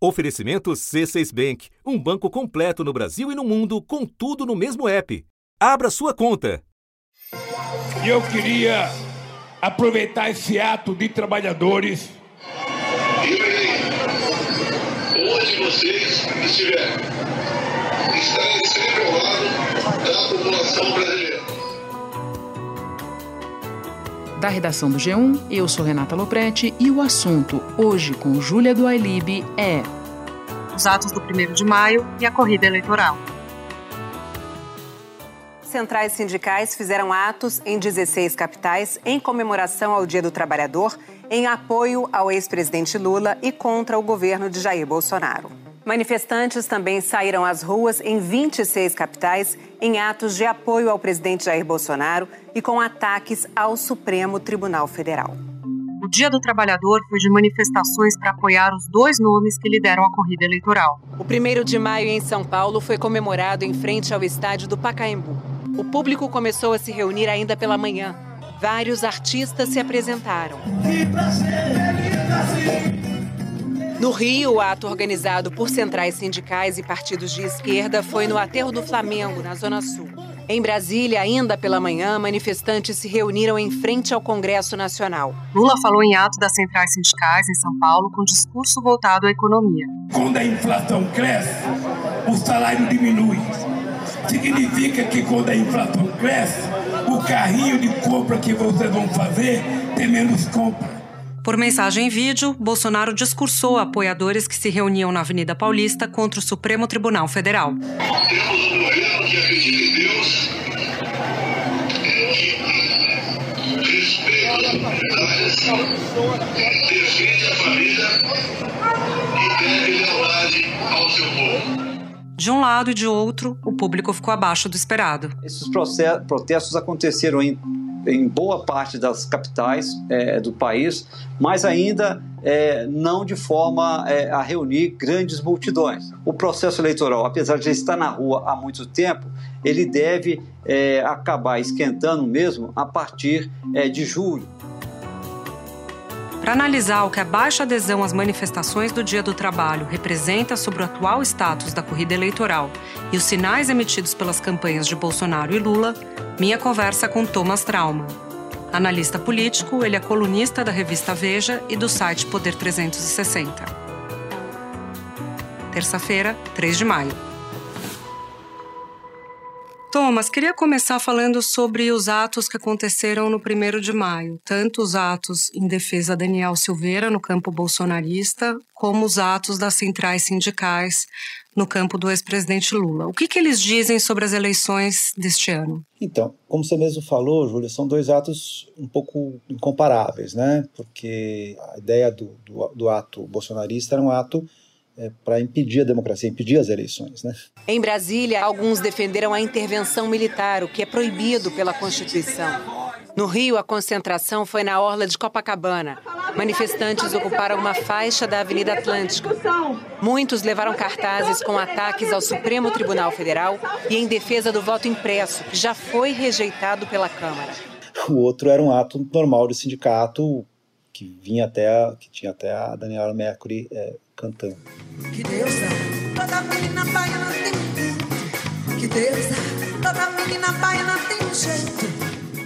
Oferecimento C6 Bank, um banco completo no Brasil e no mundo, com tudo no mesmo app. Abra sua conta. E eu queria aproveitar esse ato de trabalhadores. Onde vocês estiverem, estarem sempre ao lado da população brasileira. Da redação do G1, eu sou Renata Loprete e o assunto, hoje com Júlia do Ailib, é os atos do 1 de maio e a corrida eleitoral. Centrais sindicais fizeram atos em 16 capitais em comemoração ao Dia do Trabalhador, em apoio ao ex-presidente Lula e contra o governo de Jair Bolsonaro. Manifestantes também saíram às ruas em 26 capitais em atos de apoio ao presidente Jair Bolsonaro e com ataques ao Supremo Tribunal Federal. O Dia do Trabalhador foi de manifestações para apoiar os dois nomes que lideram a corrida eleitoral. O 1 de maio em São Paulo foi comemorado em frente ao estádio do Pacaembu. O público começou a se reunir ainda pela manhã. Vários artistas se apresentaram. No Rio, o ato organizado por centrais sindicais e partidos de esquerda foi no Aterro do Flamengo, na Zona Sul. Em Brasília, ainda pela manhã, manifestantes se reuniram em frente ao Congresso Nacional. Lula falou em ato das centrais sindicais em São Paulo com discurso voltado à economia. Quando a inflação cresce, o salário diminui. Significa que quando a inflação cresce, o carrinho de compra que vocês vão fazer tem menos compra. Por mensagem em vídeo, Bolsonaro discursou a apoiadores que se reuniam na Avenida Paulista contra o Supremo Tribunal Federal. De um lado e de outro, o público ficou abaixo do esperado. Esses protestos aconteceram em, em boa parte das capitais é, do país, mas ainda é, não de forma é, a reunir grandes multidões. O processo eleitoral, apesar de estar na rua há muito tempo, ele deve é, acabar esquentando mesmo a partir é, de julho. Para analisar o que a baixa adesão às manifestações do Dia do Trabalho representa sobre o atual status da corrida eleitoral e os sinais emitidos pelas campanhas de Bolsonaro e Lula, minha conversa com Thomas Trauma. Analista político, ele é colunista da revista Veja e do site Poder 360. Terça-feira, 3 de maio. Thomas, queria começar falando sobre os atos que aconteceram no 1 de maio, tanto os atos em defesa de Daniel Silveira no campo bolsonarista, como os atos das centrais sindicais no campo do ex-presidente Lula. O que, que, eles dizem sobre as eleições deste ano? Então, como você mesmo falou, Júlia, são dois atos um pouco incomparáveis, né? Porque a ideia do, do, do ato bolsonarista era um ato é, para impedir a democracia, impedir as eleições. Né? Em Brasília, alguns defenderam a intervenção militar, o que é proibido pela Constituição. No Rio, a concentração foi na orla de Copacabana. Manifestantes ocuparam uma faixa da Avenida Atlântica. Muitos levaram cartazes com ataques ao Supremo Tribunal Federal e em defesa do voto impresso, que já foi rejeitado pela Câmara. O outro era um ato normal de sindicato que vinha até que tinha até a Daniela Mercury é, cantando. Que toda menina baiana tem um. Que toda menina baiana tem um jeito.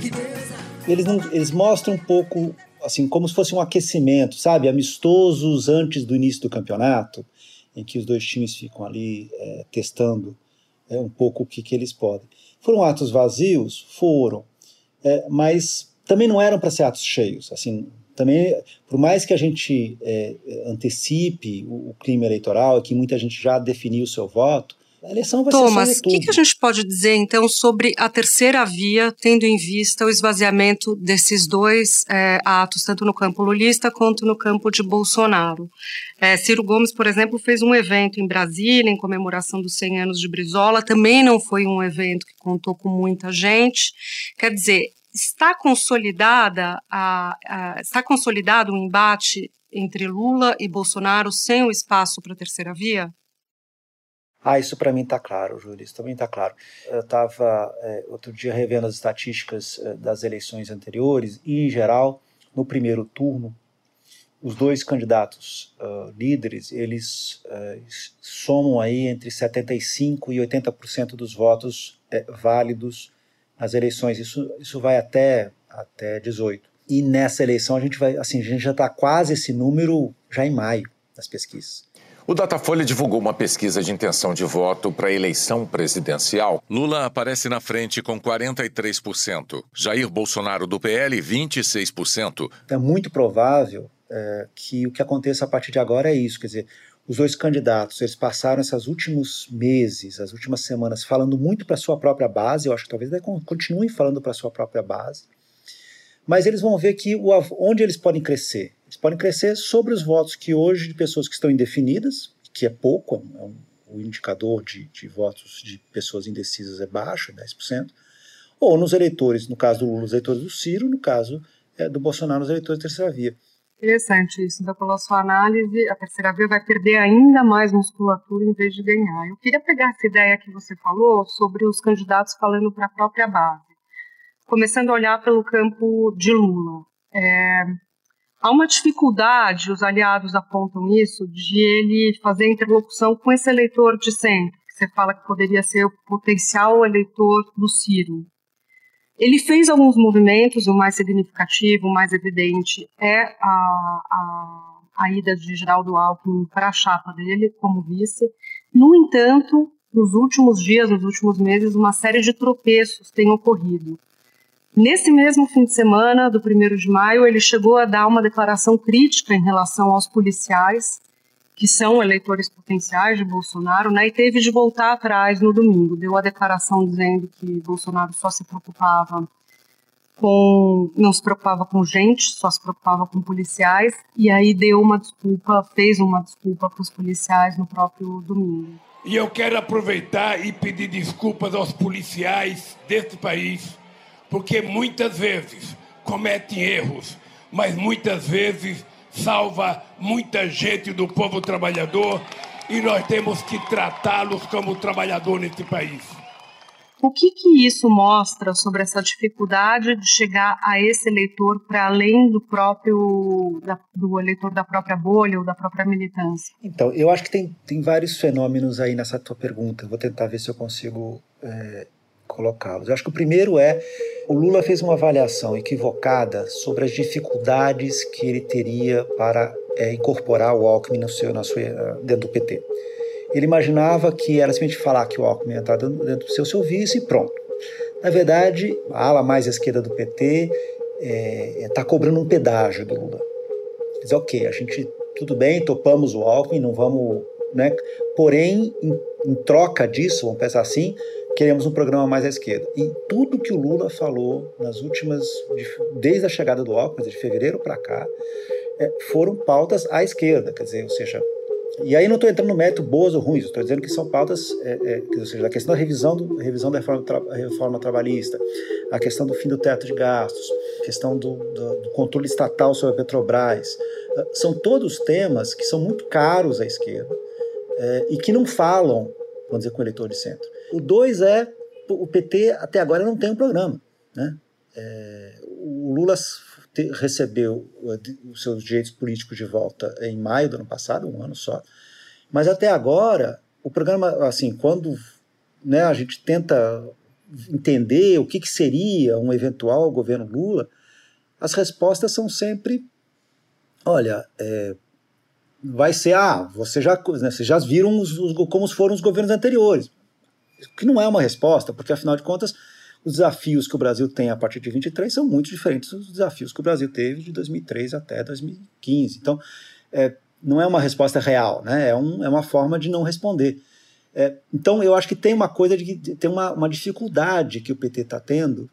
Que. Eles, não, eles mostram um pouco, assim, como se fosse um aquecimento, sabe? Amistosos antes do início do campeonato, em que os dois times ficam ali é, testando é, um pouco o que, que eles podem. Foram atos vazios? Foram. É, mas também não eram para ser atos cheios. Assim, também, por mais que a gente é, antecipe o, o crime eleitoral, que muita gente já definiu o seu voto, a eleição vai Thomas, ser o que, que, a gente pode dizer então sobre a terceira via, tendo em vista o esvaziamento desses dois é, atos, tanto no campo lulista quanto no campo de Bolsonaro? É, Ciro Gomes, por exemplo, fez um evento em Brasília em comemoração dos 100 anos de Brizola, também não foi um evento que contou com muita gente. Quer dizer, está consolidada a, a, está consolidado o um embate entre Lula e Bolsonaro sem o espaço para a terceira via? Ah, isso para mim está claro, Júlio, isso também está claro. Eu estava é, outro dia revendo as estatísticas é, das eleições anteriores e, em geral, no primeiro turno, os dois candidatos uh, líderes, eles uh, somam aí entre 75% e 80% dos votos é, válidos nas eleições. Isso, isso vai até, até 18. E nessa eleição a gente vai, assim, a gente já está quase esse número já em maio das pesquisas. O Datafolha divulgou uma pesquisa de intenção de voto para a eleição presidencial. Lula aparece na frente com 43%, Jair Bolsonaro do PL 26%. É muito provável é, que o que aconteça a partir de agora é isso, quer dizer, os dois candidatos, eles passaram esses últimos meses, as últimas semanas, falando muito para sua própria base, eu acho que talvez continuem falando para sua própria base, mas eles vão ver que o, onde eles podem crescer. Eles podem crescer sobre os votos que hoje de pessoas que estão indefinidas, que é pouco, é um, o indicador de, de, votos de pessoas indecisas é baixo, 10%, ou nos eleitores, no caso do Lula, os eleitores do Ciro, no caso é, do Bolsonaro, os eleitores da terceira via. Interessante isso. Então, pela sua análise, a terceira via vai perder ainda mais musculatura em vez de ganhar. Eu queria pegar essa ideia que você falou sobre os candidatos falando para a própria base. Começando a olhar pelo campo de Lula. É, há uma dificuldade, os aliados apontam isso, de ele fazer interlocução com esse eleitor de centro, que você fala que poderia ser o potencial eleitor do Ciro. Ele fez alguns movimentos, o mais significativo, o mais evidente é a, a, a ida de Geraldo Alckmin para a chapa dele como vice. No entanto, nos últimos dias, nos últimos meses, uma série de tropeços tem ocorrido. Nesse mesmo fim de semana, do 1 de maio, ele chegou a dar uma declaração crítica em relação aos policiais que são eleitores potenciais de Bolsonaro, né, e teve de voltar atrás no domingo. Deu a declaração dizendo que Bolsonaro só se preocupava com. não se preocupava com gente, só se preocupava com policiais, e aí deu uma desculpa, fez uma desculpa para os policiais no próprio domingo. E eu quero aproveitar e pedir desculpas aos policiais deste país, porque muitas vezes cometem erros, mas muitas vezes salva muita gente do povo trabalhador e nós temos que tratá-los como trabalhador nesse país. O que, que isso mostra sobre essa dificuldade de chegar a esse eleitor para além do próprio da, do eleitor da própria bolha ou da própria militância? Então, eu acho que tem, tem vários fenômenos aí nessa tua pergunta. vou tentar ver se eu consigo é, colocá-los. Eu acho que o primeiro é o Lula fez uma avaliação equivocada sobre as dificuldades que ele teria para é, incorporar o Alckmin no seu, na sua, dentro do PT. Ele imaginava que era simplesmente falar que o Alckmin ia entrar dentro do seu, vice e pronto. Na verdade, a ala mais esquerda do PT está é, cobrando um pedágio do Lula. Diz, ok, a gente, tudo bem, topamos o Alckmin, não vamos. Né? Porém, em, em troca disso, vamos pensar assim, queremos um programa mais à esquerda. E tudo que o Lula falou nas últimas, desde a chegada do Alckmin, de fevereiro para cá, é, foram pautas à esquerda, quer dizer, ou seja, e aí não estou entrando no mérito boas ou ruins, estou dizendo que são pautas, é, é, ou seja, a questão da revisão, do, revisão da reforma, tra, reforma, trabalhista, a questão do fim do teto de gastos, a questão do, do, do controle estatal sobre a Petrobras, é, são todos temas que são muito caros à esquerda é, e que não falam, vamos dizer, com o eleitor de centro. O dois é o PT até agora não tem um programa. Né? É, o Lula te, recebeu os seus direitos políticos de volta em maio do ano passado, um ano só. Mas até agora, o programa, assim, quando né, a gente tenta entender o que, que seria um eventual governo Lula, as respostas são sempre: olha, é, vai ser, ah, você já, né, vocês já viram os, os, como foram os governos anteriores que não é uma resposta, porque afinal de contas os desafios que o Brasil tem a partir de 23 são muito diferentes dos desafios que o Brasil teve de 2003 até 2015. Então, é, não é uma resposta real, né? é, um, é uma forma de não responder. É, então, eu acho que tem uma coisa de, de tem uma, uma dificuldade que o PT está tendo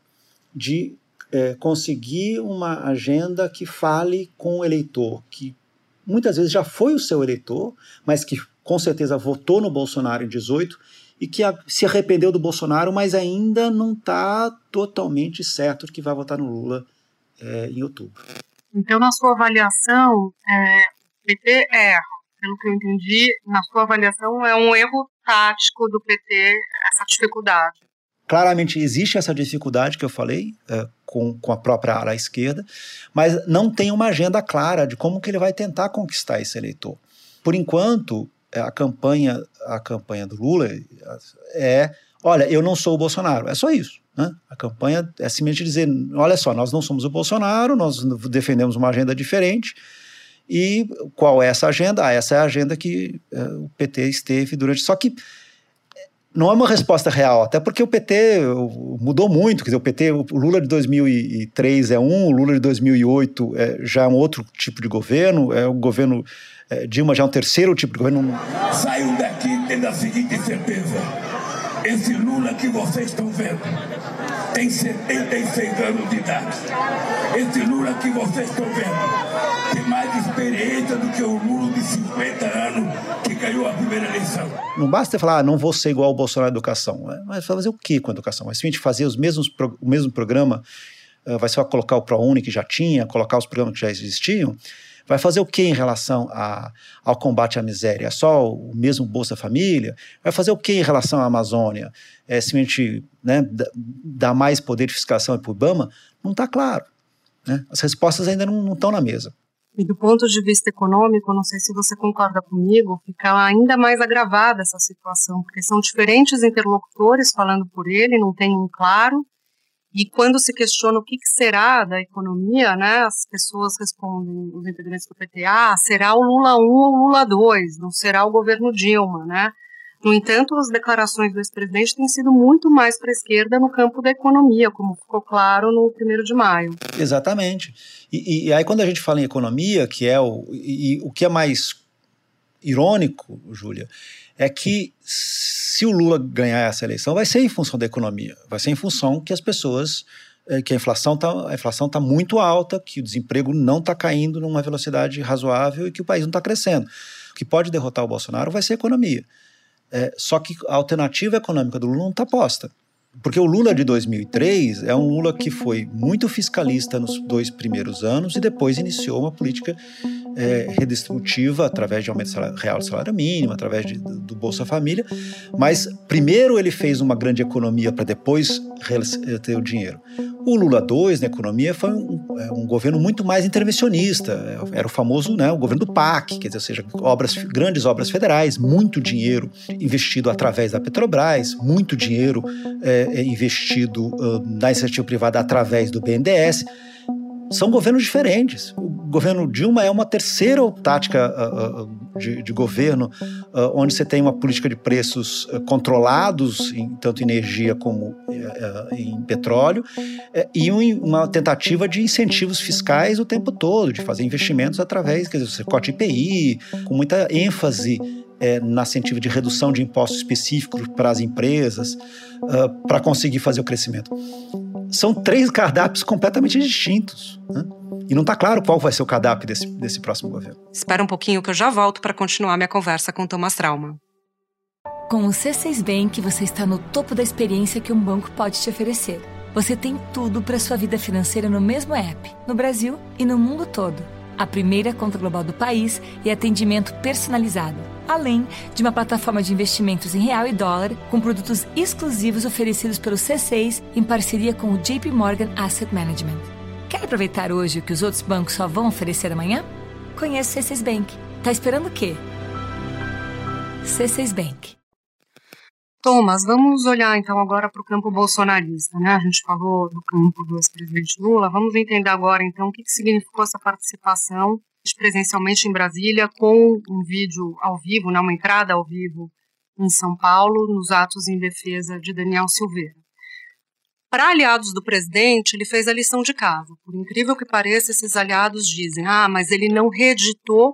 de é, conseguir uma agenda que fale com o eleitor, que muitas vezes já foi o seu eleitor, mas que com certeza votou no Bolsonaro em 18 e que se arrependeu do Bolsonaro, mas ainda não está totalmente certo que vai votar no Lula é, em outubro. Então, na sua avaliação, é, o PT erra. Pelo que eu entendi, na sua avaliação, é um erro tático do PT essa dificuldade. claramente existe essa dificuldade que eu falei é, com, com a própria ala esquerda, mas não tem uma agenda clara de como que ele vai tentar conquistar esse eleitor. Por enquanto, é, a campanha, a campanha do Lula é, olha, eu não sou o Bolsonaro, é só isso. Né? A campanha é simplesmente dizer, olha só, nós não somos o Bolsonaro, nós defendemos uma agenda diferente, e qual é essa agenda? Ah, essa é a agenda que é, o PT esteve durante. Só que não é uma resposta real, até porque o PT mudou muito. Quer dizer, o PT, o Lula de 2003 é um, o Lula de 2008 é, já é um outro tipo de governo, é o governo é, Dilma já é um terceiro tipo de governo. Saiam daqui tendo a seguinte certeza: esse Lula que vocês estão vendo tem 76 anos de idade. Esse Lula que vocês estão vendo tem mais experiência do que o Lula de 50 anos que ganhou a primeira eleição. Não basta falar, ah, não vou ser igual ao Bolsonaro na educação. Né? Mas fazer o que com a educação? Mas simplesmente fazer os mesmos, o mesmo programa, uh, vai ser colocar o ProUni que já tinha, colocar os programas que já existiam, Vai fazer o que em relação a, ao combate à miséria? É só o mesmo Bolsa Família? Vai fazer o que em relação à Amazônia? É simplesmente né, dar mais poder de fiscalização para o IBAMA? Não está claro. Né? As respostas ainda não estão na mesa. E do ponto de vista econômico, não sei se você concorda comigo, fica ainda mais agravada essa situação, porque são diferentes interlocutores falando por ele, não tem um claro, e quando se questiona o que, será da economia, né, as pessoas respondem, os integrantes do PT, ah, será o Lula 1 ou o Lula 2, não será o governo Dilma, né? No entanto, as declarações do ex-presidente têm sido muito mais para a esquerda no campo da economia, como ficou claro no 1 de maio. Exatamente. E, e, aí, quando a gente fala em economia, que é o, e, o que é mais irônico, Júlia, é que se o Lula ganhar essa eleição, vai ser em função da economia, vai ser em função que as pessoas, eh, que a inflação está inflação tá muito alta, que o desemprego não está caindo numa velocidade razoável e que o país não está crescendo. O que pode derrotar o Bolsonaro vai ser a economia. É, só que a alternativa econômica do Lula não está posta. Porque o Lula de 2003 é um Lula que foi muito fiscalista nos dois primeiros anos e depois iniciou uma política é, redistributiva através de aumento real do salário mínimo, através de, do, Bolsa Família. Mas primeiro ele fez uma grande economia para depois ter o dinheiro. O Lula 2 na economia foi um, é, um, governo muito mais intervencionista. Era o famoso né, o governo do PAC, quer dizer, ou seja, obras, grandes obras federais, muito dinheiro investido através da Petrobras, muito dinheiro é, é investido uh, na iniciativa privada através do BNDES são governos diferentes. O governo Dilma é uma terceira tática uh, uh, de, de, governo, onde você tem uma política de preços controlados, em tanto energia como em petróleo, e um, uma tentativa de incentivos fiscais o tempo todo, de fazer investimentos através, quer dizer, você corte IPI, com muita ênfase é, na incentivo de redução de impostos específicos para as empresas, para conseguir fazer o crescimento são três cardápios completamente distintos. Né? E não está claro qual vai ser o cardápio desse, desse próximo governo. Espera um pouquinho que eu já volto para continuar minha conversa com Thomas Trauma. Com o C6 Bank, você está no topo da experiência que um banco pode te oferecer. Você tem tudo para sua vida financeira no mesmo app, no Brasil e no mundo todo a primeira conta global do país e atendimento personalizado, além de uma plataforma de investimentos em real e dólar com produtos exclusivos oferecidos pelo C6 em parceria com o JP Morgan Asset Management. Quer aproveitar hoje o que os outros bancos só vão oferecer amanhã? Conheça o C6 Bank. Tá esperando o quê? C6 Bank. Thomas, vamos olhar então agora para o campo bolsonarista, né? A gente falou do campo do ex-presidente Lula, vamos entender agora então o que, que significou essa participação presencialmente em Brasília com um vídeo ao vivo, né, uma entrada ao vivo em São Paulo, nos atos em defesa de Daniel Silveira. Para aliados do presidente, ele fez a lição de casa. Por incrível que pareça, esses aliados dizem: ah, mas ele não reeditou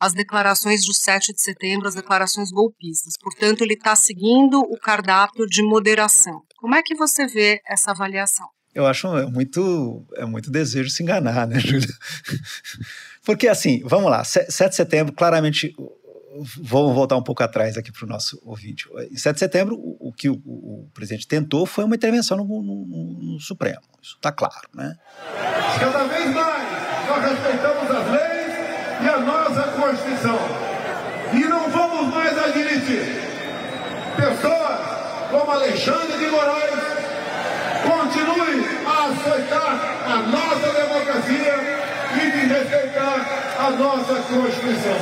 as declarações do 7 de setembro, as declarações golpistas. Portanto, ele está seguindo o cardápio de moderação. Como é que você vê essa avaliação? Eu acho é muito, é muito desejo de se enganar, né, Júlia? Porque, assim, vamos lá, 7 de setembro, claramente, vamos voltar um pouco atrás aqui para o nosso ouvinte. Em 7 de setembro, o, o que o, o, presidente tentou foi uma intervenção no, no, no Supremo. Isso está claro, né? Cada vez mais nós respeitamos as leis e a nossa Constituição. E não vamos mais admitir pessoas como Alexandre de Moraes continue a aceitar a nossa democracia e de respeitar a nossa Constituição.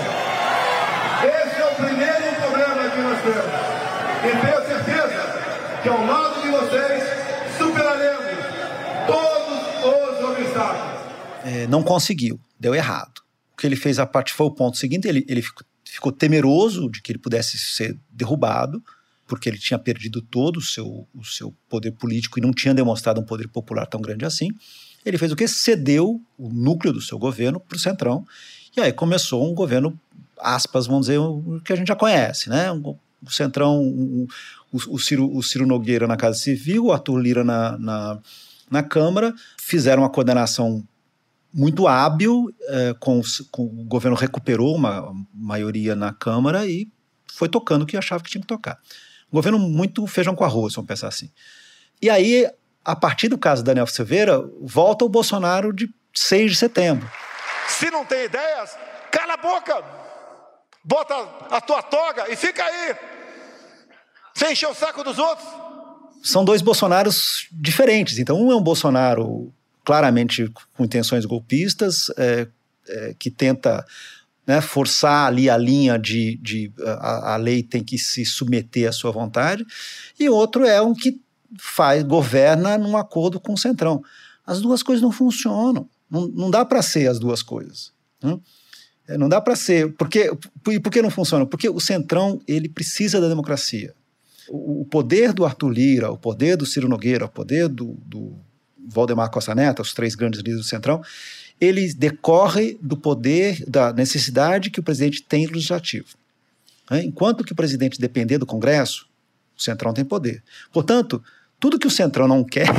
Esse é o primeiro problema que nós temos. E tenho certeza que ao lado de vocês superaremos todos os obstáculos. É, não conseguiu, deu errado. O que ele fez a parte foi o ponto seguinte: ele, ele ficou, ficou temeroso de que ele pudesse ser derrubado porque ele tinha perdido todo o seu, o seu poder político e não tinha demonstrado um poder popular tão grande assim. Ele fez o que? Cedeu o núcleo do seu governo para o Centrão. E aí começou um governo, aspas, vamos dizer, o que a gente já conhece, né? O Centrão, o, o, Ciro, o Ciro Nogueira na Casa Civil, o Arthur Lira na, na, na Câmara, fizeram uma coordenação muito hábil, eh, com, com, o governo recuperou uma maioria na Câmara e foi tocando o que achava que tinha que tocar. Um governo muito feijão com arroz, vamos pensar assim. E aí, a partir do caso Daniel Silveira, volta o Bolsonaro de 6 de setembro. Se não tem ideias, cala a boca, bota a tua toga e fica aí. Sem encher o saco dos outros. São dois Bolsonaros diferentes. Então, um é um Bolsonaro claramente com intenções golpistas, é, é, que tenta né, forçar ali a linha de, de a, a, lei tem que se submeter à sua vontade, e outro é um que faz governa num acordo com o Centrão. As duas coisas não funcionam. Não, não dá para ser as duas coisas. Né? Não dá para ser. Porque, por que não funciona? Porque o Centrão ele precisa da democracia. O, o poder do Arthur Lira, o poder do Ciro Nogueira, o poder do, do Valdemar Costa Neto, os três grandes líderes do Centrão, ele decorre do poder, da necessidade que o presidente tem no legislativo. Né? Enquanto que o presidente depender do Congresso, o Centrão tem poder. Portanto, tudo que o Centrão não quer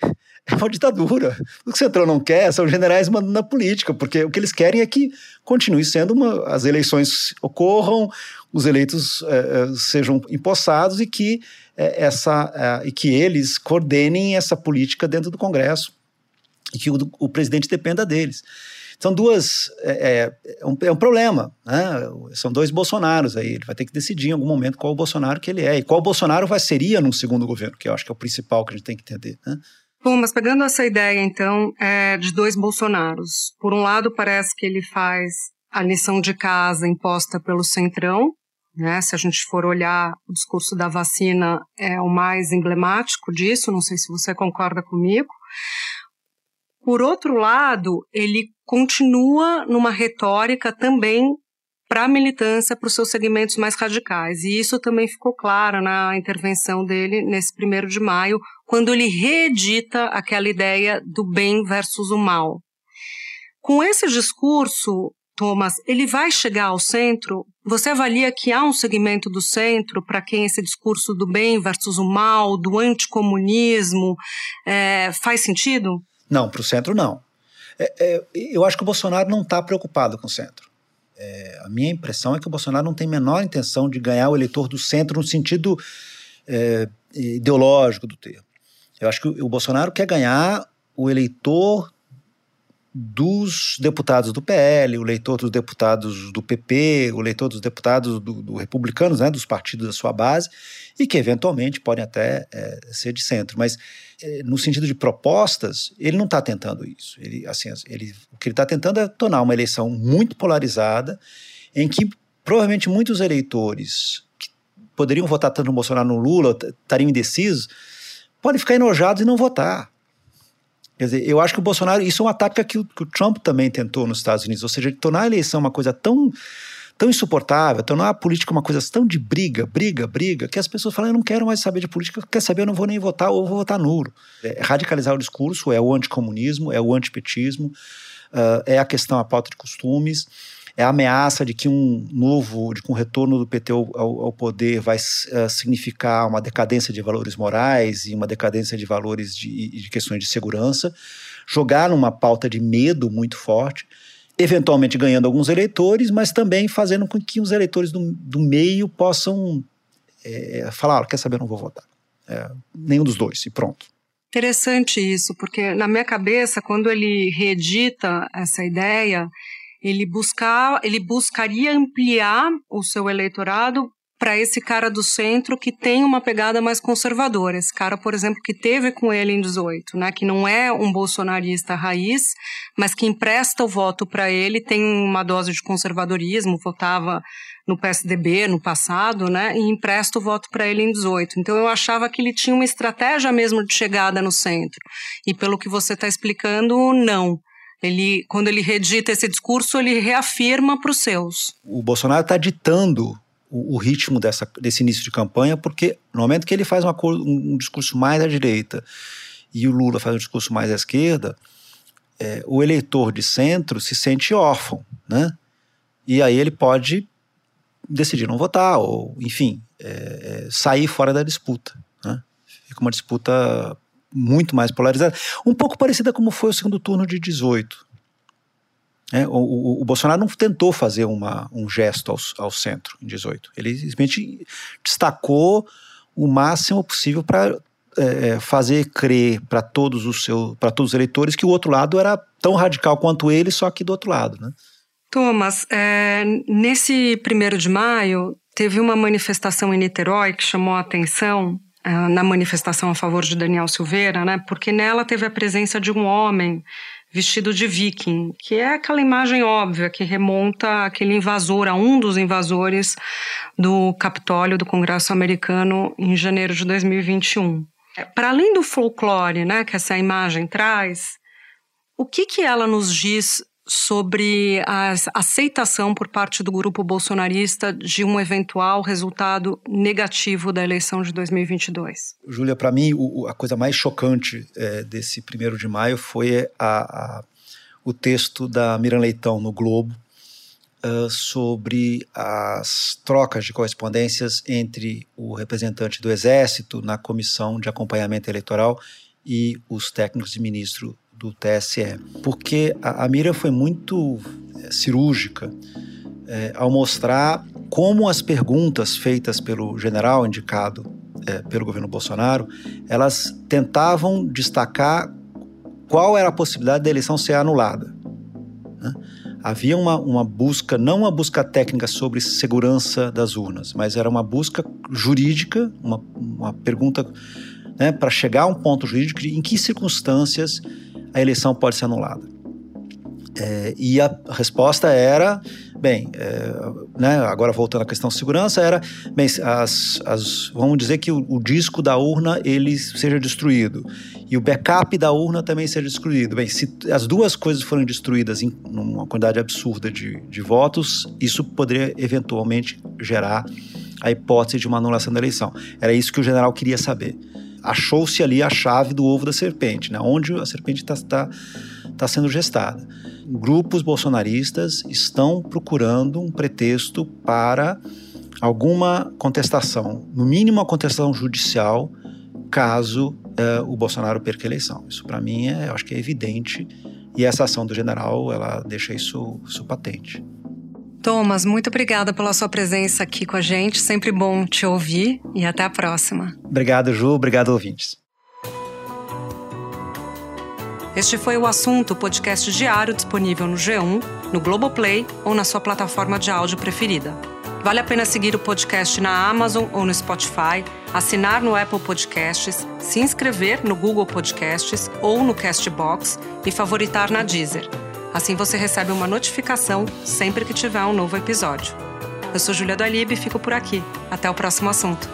é uma ditadura. O que o Centrão não quer são generais mandando na política, porque o que eles querem é que continue sendo uma. as eleições ocorram, os eleitos é, sejam empossados e que, é, essa, e que eles coordenem essa política dentro do Congresso e que o, o presidente dependa deles. São duas. É, é, um, é um problema. Né? São dois Bolsonaros aí. Ele vai ter que decidir em algum momento qual o Bolsonaro que ele é. E qual Bolsonaro vai seria num segundo governo, que eu acho que é o principal que a gente tem que entender. Né? Bom, mas pegando essa ideia, então, é, de dois Bolsonaros. Por um lado, parece que ele faz a lição de casa imposta pelo Centrão. Né? Se a gente for olhar o discurso da vacina, é o mais emblemático disso. Não sei se você concorda comigo. Por outro lado, ele continua numa retórica também para a militância, para os seus segmentos mais radicais. E isso também ficou claro na intervenção dele nesse primeiro de maio, quando ele reedita aquela ideia do bem versus o mal. Com esse discurso, Thomas, ele vai chegar ao centro? Você avalia que há um segmento do centro para quem esse discurso do bem versus o mal, do anticomunismo, é, faz sentido? Não, para o centro não. É, é, eu acho que o Bolsonaro não está preocupado com o centro. É, a minha impressão é que o Bolsonaro não tem a menor intenção de ganhar o eleitor do centro no sentido é, ideológico do termo. Eu acho que o, o Bolsonaro quer ganhar o eleitor dos deputados do PL, o eleitor dos deputados do PP, o eleitor dos deputados do, do republicanos, né, dos partidos da sua base, e que eventualmente podem até é, ser de centro. Mas é, no sentido de propostas, ele não está tentando isso. Ele, assim, ele, o que ele está tentando é tornar uma eleição muito polarizada, em que provavelmente muitos eleitores que poderiam votar tanto no Bolsonaro no Lula, estariam indecisos, podem ficar enojados e não votar. Quer dizer, eu acho que o Bolsonaro, isso é uma tática que o, que o Trump também tentou nos Estados Unidos, ou seja, tornar a eleição uma coisa tão tão insuportável, tornar a política uma coisa tão de briga, briga, briga, que as pessoas falam, eu não quero mais saber de política, quer saber, eu não vou nem votar ou vou votar nulo. É, radicalizar o discurso é o anticomunismo, é o antipetismo, uh, é a questão, a pauta de costumes, é a ameaça de que um novo, de que um retorno do PT ao, ao poder vai uh, significar uma decadência de valores morais e uma decadência de valores de, de questões de segurança, jogar numa pauta de medo muito forte, eventualmente ganhando alguns eleitores, mas também fazendo com que os eleitores do, do meio possam é, falar, ah, quer saber, não vou votar. É, nenhum dos dois, e pronto. Interessante isso, porque na minha cabeça, quando ele reedita essa ideia, ele, buscar, ele buscaria ampliar o seu eleitorado para esse cara do centro que tem uma pegada mais conservadora. Esse cara, por exemplo, que teve com ele em 18, né, que não é um bolsonarista raiz, mas que empresta o voto para ele, tem uma dose de conservadorismo, votava no PSDB no passado, né, e empresta o voto para ele em 18. Então eu achava que ele tinha uma estratégia mesmo de chegada no centro. E pelo que você está explicando, não. Ele, quando ele redita esse discurso, ele reafirma para os seus. O Bolsonaro está ditando o, o, ritmo dessa, desse início de campanha, porque no momento que ele faz um, um discurso mais à direita e o Lula faz um discurso mais à esquerda, é, o eleitor de centro se sente órfão, né? E aí ele pode decidir não votar, ou, enfim, é, é, sair fora da disputa. Né? Fica uma disputa muito mais polarizada, um pouco parecida como foi o segundo turno de 18. É, o, o, o, Bolsonaro não tentou fazer uma, um gesto ao, ao centro em 18. Ele simplesmente destacou o máximo possível para é, é, fazer crer para todos os seus, para todos os eleitores que o outro lado era tão radical quanto ele, só que do outro lado, né? Thomas, é, nesse primeiro de maio teve uma manifestação em Niterói que chamou a atenção na manifestação a favor de Daniel Silveira, né? Porque nela teve a presença de um homem vestido de viking, que é aquela imagem óbvia que remonta aquele invasor, a um dos invasores do Capitólio do Congresso americano em janeiro de 2021. É, Para além do folclore, né, que essa imagem traz, o que que ela nos diz sobre a aceitação por parte do grupo bolsonarista de um eventual resultado negativo da eleição de 2022? Júlia, para mim, o, a coisa mais chocante é, desse primeiro de maio foi a, a, o texto da Miran Leitão no Globo uh, sobre as trocas de correspondências entre o representante do Exército na comissão de acompanhamento eleitoral e os técnicos de ministro do TSE, porque a, a Mira foi muito é, cirúrgica é, ao mostrar como as perguntas feitas pelo general indicado é, pelo governo Bolsonaro, elas tentavam destacar qual era a possibilidade da eleição ser anulada. Né? Havia uma, uma busca, não uma busca técnica sobre segurança das urnas, mas era uma busca jurídica, uma, uma pergunta né, para chegar a um ponto jurídico em que circunstâncias a eleição pode ser anulada. É, e a resposta era, bem, é, né, agora voltando à questão de segurança, era, bem, as, as, vamos dizer que o, o, disco da urna ele seja destruído e o backup da urna também seja destruído. Bem, se as duas coisas forem destruídas em uma quantidade absurda de, de votos, isso poderia eventualmente gerar a hipótese de uma anulação da eleição. Era isso que o general queria saber achou-se ali a chave do ovo da serpente, né? onde a serpente está tá, tá sendo gestada. Grupos bolsonaristas estão procurando um pretexto para alguma contestação, no mínimo a contestação judicial, caso é, o Bolsonaro perca a eleição. Isso para mim é, eu acho que é evidente e essa ação do general ela deixa isso, isso patente. Thomas, muito obrigada pela sua presença aqui com a gente. Sempre bom te ouvir e até a próxima. Obrigado, Ju. Obrigado, ouvintes. Este foi o assunto podcast diário disponível no G1, no Globoplay ou na sua plataforma de áudio preferida. Vale a pena seguir o podcast na Amazon ou no Spotify, assinar no Apple Podcasts, se inscrever no Google Podcasts ou no Castbox e favoritar na Deezer. Assim você recebe uma notificação sempre que tiver um novo episódio. Eu sou Julia do Alibe e fico por aqui. Até o próximo assunto.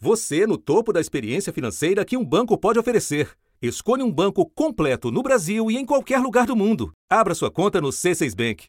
Você no topo da experiência financeira que um banco pode oferecer. Escolha um banco completo no Brasil e em qualquer lugar do mundo. Abra sua conta no C6 Bank.